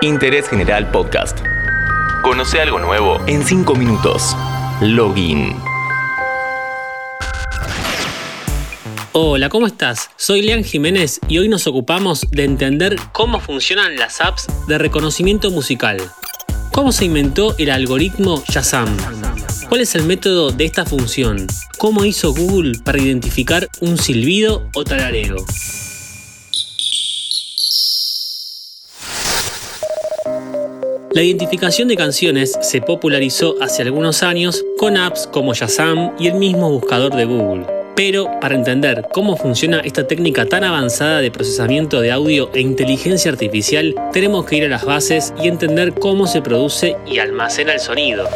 Interés General Podcast. Conoce algo nuevo en 5 minutos. Login. Hola, ¿cómo estás? Soy Lean Jiménez y hoy nos ocupamos de entender cómo funcionan las apps de reconocimiento musical. ¿Cómo se inventó el algoritmo Shazam? ¿Cuál es el método de esta función? ¿Cómo hizo Google para identificar un silbido o tarareo? La identificación de canciones se popularizó hace algunos años con apps como Shazam y el mismo buscador de Google. Pero para entender cómo funciona esta técnica tan avanzada de procesamiento de audio e inteligencia artificial, tenemos que ir a las bases y entender cómo se produce y almacena el sonido.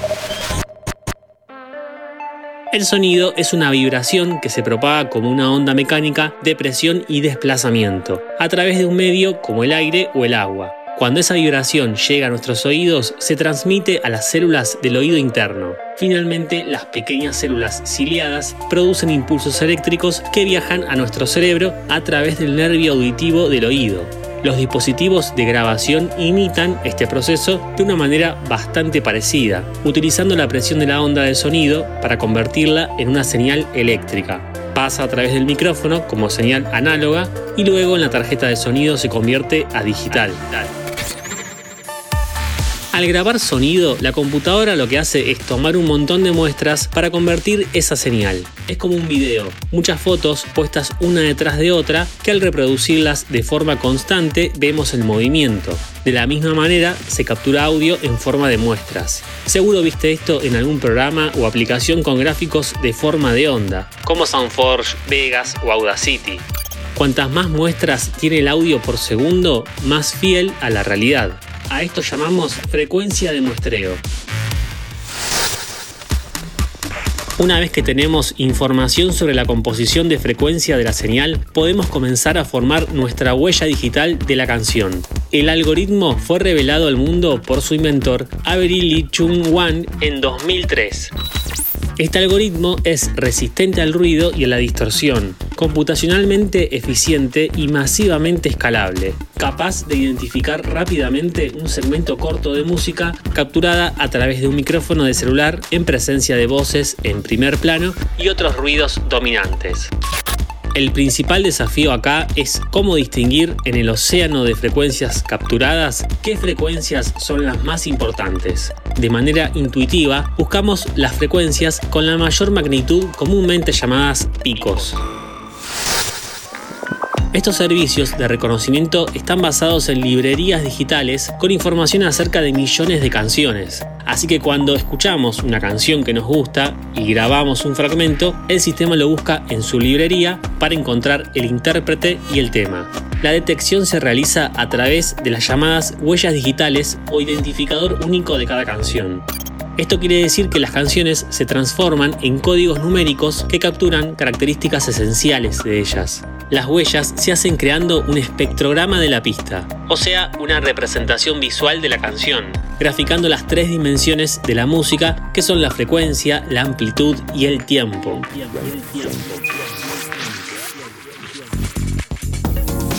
El sonido es una vibración que se propaga como una onda mecánica de presión y desplazamiento, a través de un medio como el aire o el agua. Cuando esa vibración llega a nuestros oídos, se transmite a las células del oído interno. Finalmente, las pequeñas células ciliadas producen impulsos eléctricos que viajan a nuestro cerebro a través del nervio auditivo del oído. Los dispositivos de grabación imitan este proceso de una manera bastante parecida, utilizando la presión de la onda del sonido para convertirla en una señal eléctrica. Pasa a través del micrófono como señal análoga y luego en la tarjeta de sonido se convierte a digital. Al grabar sonido, la computadora lo que hace es tomar un montón de muestras para convertir esa señal. Es como un video, muchas fotos puestas una detrás de otra que al reproducirlas de forma constante vemos el movimiento. De la misma manera se captura audio en forma de muestras. Seguro viste esto en algún programa o aplicación con gráficos de forma de onda, como Soundforge, Vegas o Audacity. Cuantas más muestras tiene el audio por segundo, más fiel a la realidad. A esto llamamos frecuencia de muestreo. Una vez que tenemos información sobre la composición de frecuencia de la señal, podemos comenzar a formar nuestra huella digital de la canción. El algoritmo fue revelado al mundo por su inventor Avery Lee Chung Wan en 2003. Este algoritmo es resistente al ruido y a la distorsión, computacionalmente eficiente y masivamente escalable, capaz de identificar rápidamente un segmento corto de música capturada a través de un micrófono de celular en presencia de voces en primer plano y otros ruidos dominantes. El principal desafío acá es cómo distinguir en el océano de frecuencias capturadas qué frecuencias son las más importantes. De manera intuitiva, buscamos las frecuencias con la mayor magnitud comúnmente llamadas picos. Estos servicios de reconocimiento están basados en librerías digitales con información acerca de millones de canciones. Así que cuando escuchamos una canción que nos gusta y grabamos un fragmento, el sistema lo busca en su librería para encontrar el intérprete y el tema. La detección se realiza a través de las llamadas huellas digitales o identificador único de cada canción. Esto quiere decir que las canciones se transforman en códigos numéricos que capturan características esenciales de ellas. Las huellas se hacen creando un espectrograma de la pista, o sea, una representación visual de la canción, graficando las tres dimensiones de la música que son la frecuencia, la amplitud y el tiempo.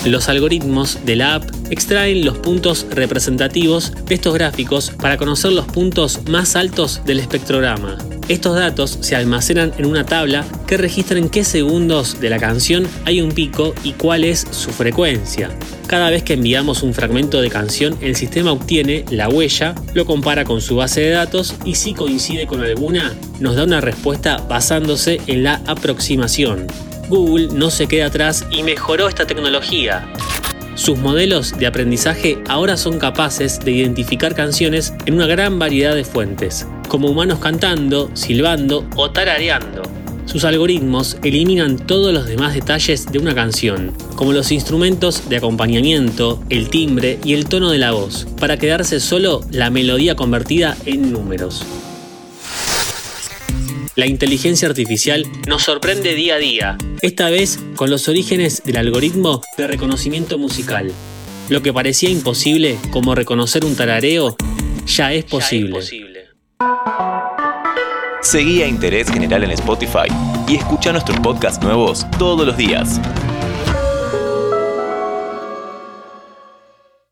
Los algoritmos de la app extraen los puntos representativos de estos gráficos para conocer los puntos más altos del espectrograma. Estos datos se almacenan en una tabla que registra en qué segundos de la canción hay un pico y cuál es su frecuencia. Cada vez que enviamos un fragmento de canción, el sistema obtiene la huella, lo compara con su base de datos y si coincide con alguna, nos da una respuesta basándose en la aproximación. Google no se queda atrás y mejoró esta tecnología. Sus modelos de aprendizaje ahora son capaces de identificar canciones en una gran variedad de fuentes, como humanos cantando, silbando o tarareando. Sus algoritmos eliminan todos los demás detalles de una canción, como los instrumentos de acompañamiento, el timbre y el tono de la voz, para quedarse solo la melodía convertida en números. La inteligencia artificial nos sorprende día a día, esta vez con los orígenes del algoritmo de reconocimiento musical. Lo que parecía imposible, como reconocer un tarareo, ya es posible. Seguí a Interés General en Spotify y escucha nuestros podcasts nuevos todos los días.